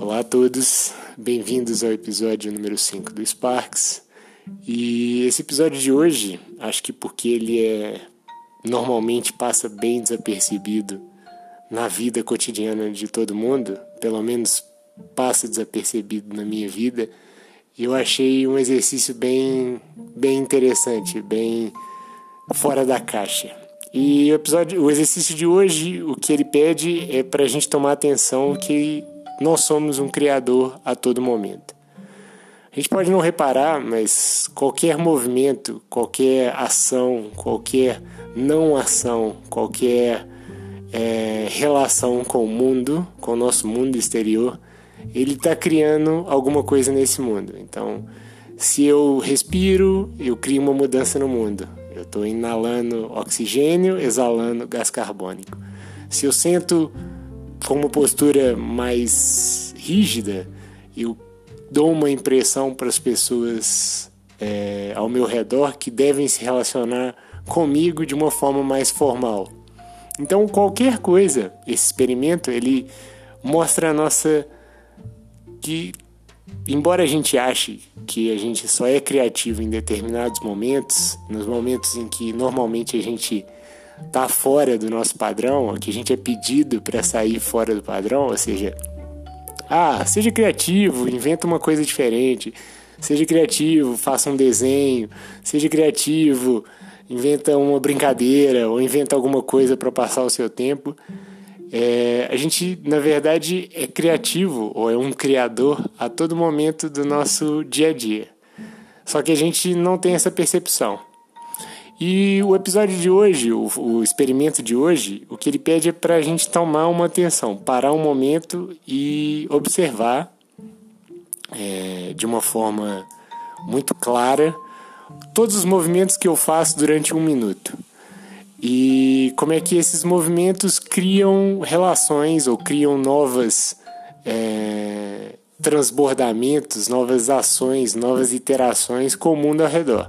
Olá a todos, bem-vindos ao episódio número 5 do Sparks. E esse episódio de hoje, acho que porque ele é normalmente passa bem desapercebido na vida cotidiana de todo mundo, pelo menos passa desapercebido na minha vida, eu achei um exercício bem, bem interessante, bem fora da caixa. E o episódio, o exercício de hoje, o que ele pede é para a gente tomar atenção que nós somos um criador a todo momento. A gente pode não reparar, mas qualquer movimento, qualquer ação, qualquer não ação, qualquer é, relação com o mundo, com o nosso mundo exterior, ele está criando alguma coisa nesse mundo. Então, se eu respiro, eu crio uma mudança no mundo. Eu estou inalando oxigênio, exalando gás carbônico. Se eu sento com uma postura mais rígida, eu dou uma impressão para as pessoas é, ao meu redor que devem se relacionar comigo de uma forma mais formal. Então, qualquer coisa, esse experimento, ele mostra a nossa que embora a gente ache que a gente só é criativo em determinados momentos, nos momentos em que normalmente a gente tá fora do nosso padrão, que a gente é pedido para sair fora do padrão, ou seja, ah, seja criativo, inventa uma coisa diferente, seja criativo, faça um desenho, seja criativo, inventa uma brincadeira ou inventa alguma coisa para passar o seu tempo. É, a gente, na verdade, é criativo ou é um criador a todo momento do nosso dia a dia. Só que a gente não tem essa percepção. E o episódio de hoje, o, o experimento de hoje, o que ele pede é para a gente tomar uma atenção, parar um momento e observar é, de uma forma muito clara todos os movimentos que eu faço durante um minuto. E como é que esses movimentos criam relações ou criam novas é, transbordamentos, novas ações, novas interações com o mundo ao redor.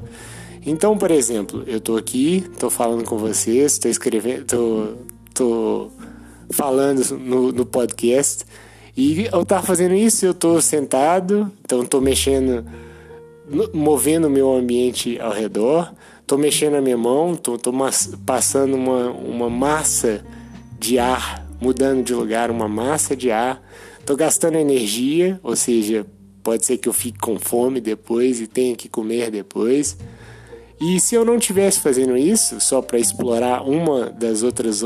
Então, por exemplo, eu estou aqui, estou falando com vocês, estou escrevendo, tô, tô falando no, no podcast e eu estar fazendo isso, eu estou sentado, então estou mexendo, movendo o meu ambiente ao redor, estou mexendo a minha mão, estou passando uma, uma massa de ar, mudando de lugar, uma massa de ar, estou gastando energia, ou seja, pode ser que eu fique com fome depois e tenha que comer depois. E se eu não tivesse fazendo isso, só para explorar uma das outras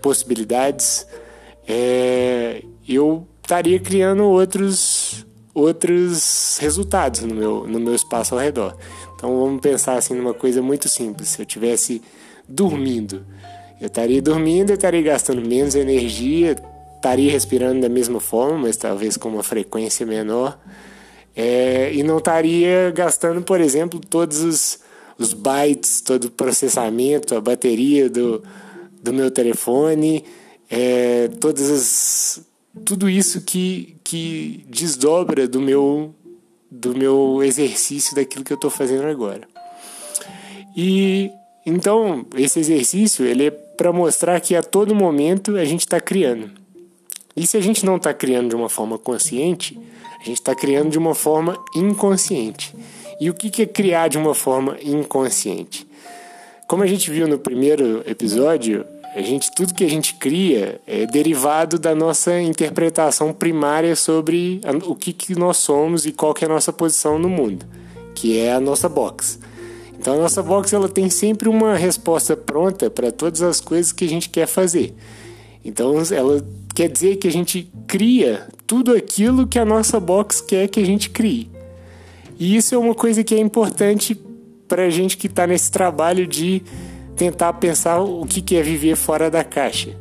possibilidades, é, eu estaria criando outros, outros resultados no meu, no meu espaço ao redor. Então vamos pensar assim numa coisa muito simples. Se eu tivesse dormindo, eu estaria dormindo, eu estaria gastando menos energia, estaria respirando da mesma forma, mas talvez com uma frequência menor, é, e não estaria gastando, por exemplo, todos os os bytes, todo o processamento, a bateria do, do meu telefone, é, todas as, tudo isso que, que desdobra do meu, do meu exercício daquilo que eu estou fazendo agora. E então esse exercício ele é para mostrar que a todo momento a gente está criando. E se a gente não está criando de uma forma consciente, a gente está criando de uma forma inconsciente. E o que é criar de uma forma inconsciente? Como a gente viu no primeiro episódio, a gente, tudo que a gente cria é derivado da nossa interpretação primária sobre o que, que nós somos e qual que é a nossa posição no mundo, que é a nossa box. Então a nossa box ela tem sempre uma resposta pronta para todas as coisas que a gente quer fazer. Então ela quer dizer que a gente cria tudo aquilo que a nossa box quer que a gente crie. E isso é uma coisa que é importante para a gente que está nesse trabalho de tentar pensar o que é viver fora da caixa,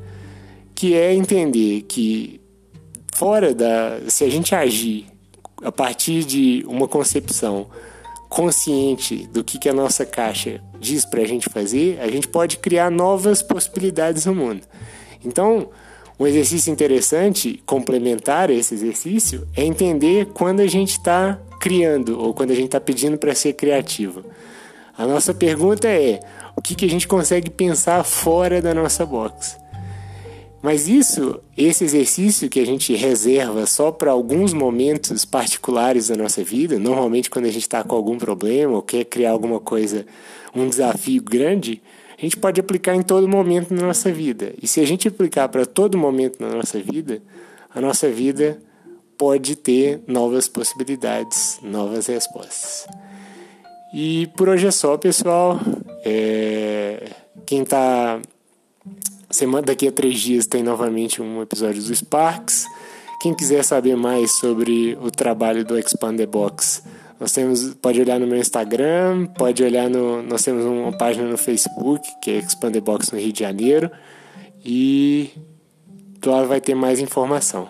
que é entender que fora da, se a gente agir a partir de uma concepção consciente do que, que a nossa caixa diz para a gente fazer, a gente pode criar novas possibilidades no mundo. Então, um exercício interessante, complementar a esse exercício, é entender quando a gente está criando ou quando a gente está pedindo para ser criativo. A nossa pergunta é: o que, que a gente consegue pensar fora da nossa box? Mas isso, esse exercício que a gente reserva só para alguns momentos particulares da nossa vida, normalmente quando a gente está com algum problema ou quer criar alguma coisa, um desafio grande, a gente pode aplicar em todo momento na nossa vida. E se a gente aplicar para todo momento na nossa vida, a nossa vida pode ter novas possibilidades, novas respostas. E por hoje é só, pessoal. É... Quem está Semana, daqui a três dias tem novamente um episódio do Sparks. Quem quiser saber mais sobre o trabalho do Expand Box, nós temos, pode olhar no meu Instagram, pode olhar no. Nós temos uma página no Facebook, que é Expand Box no Rio de Janeiro. E lá vai ter mais informação.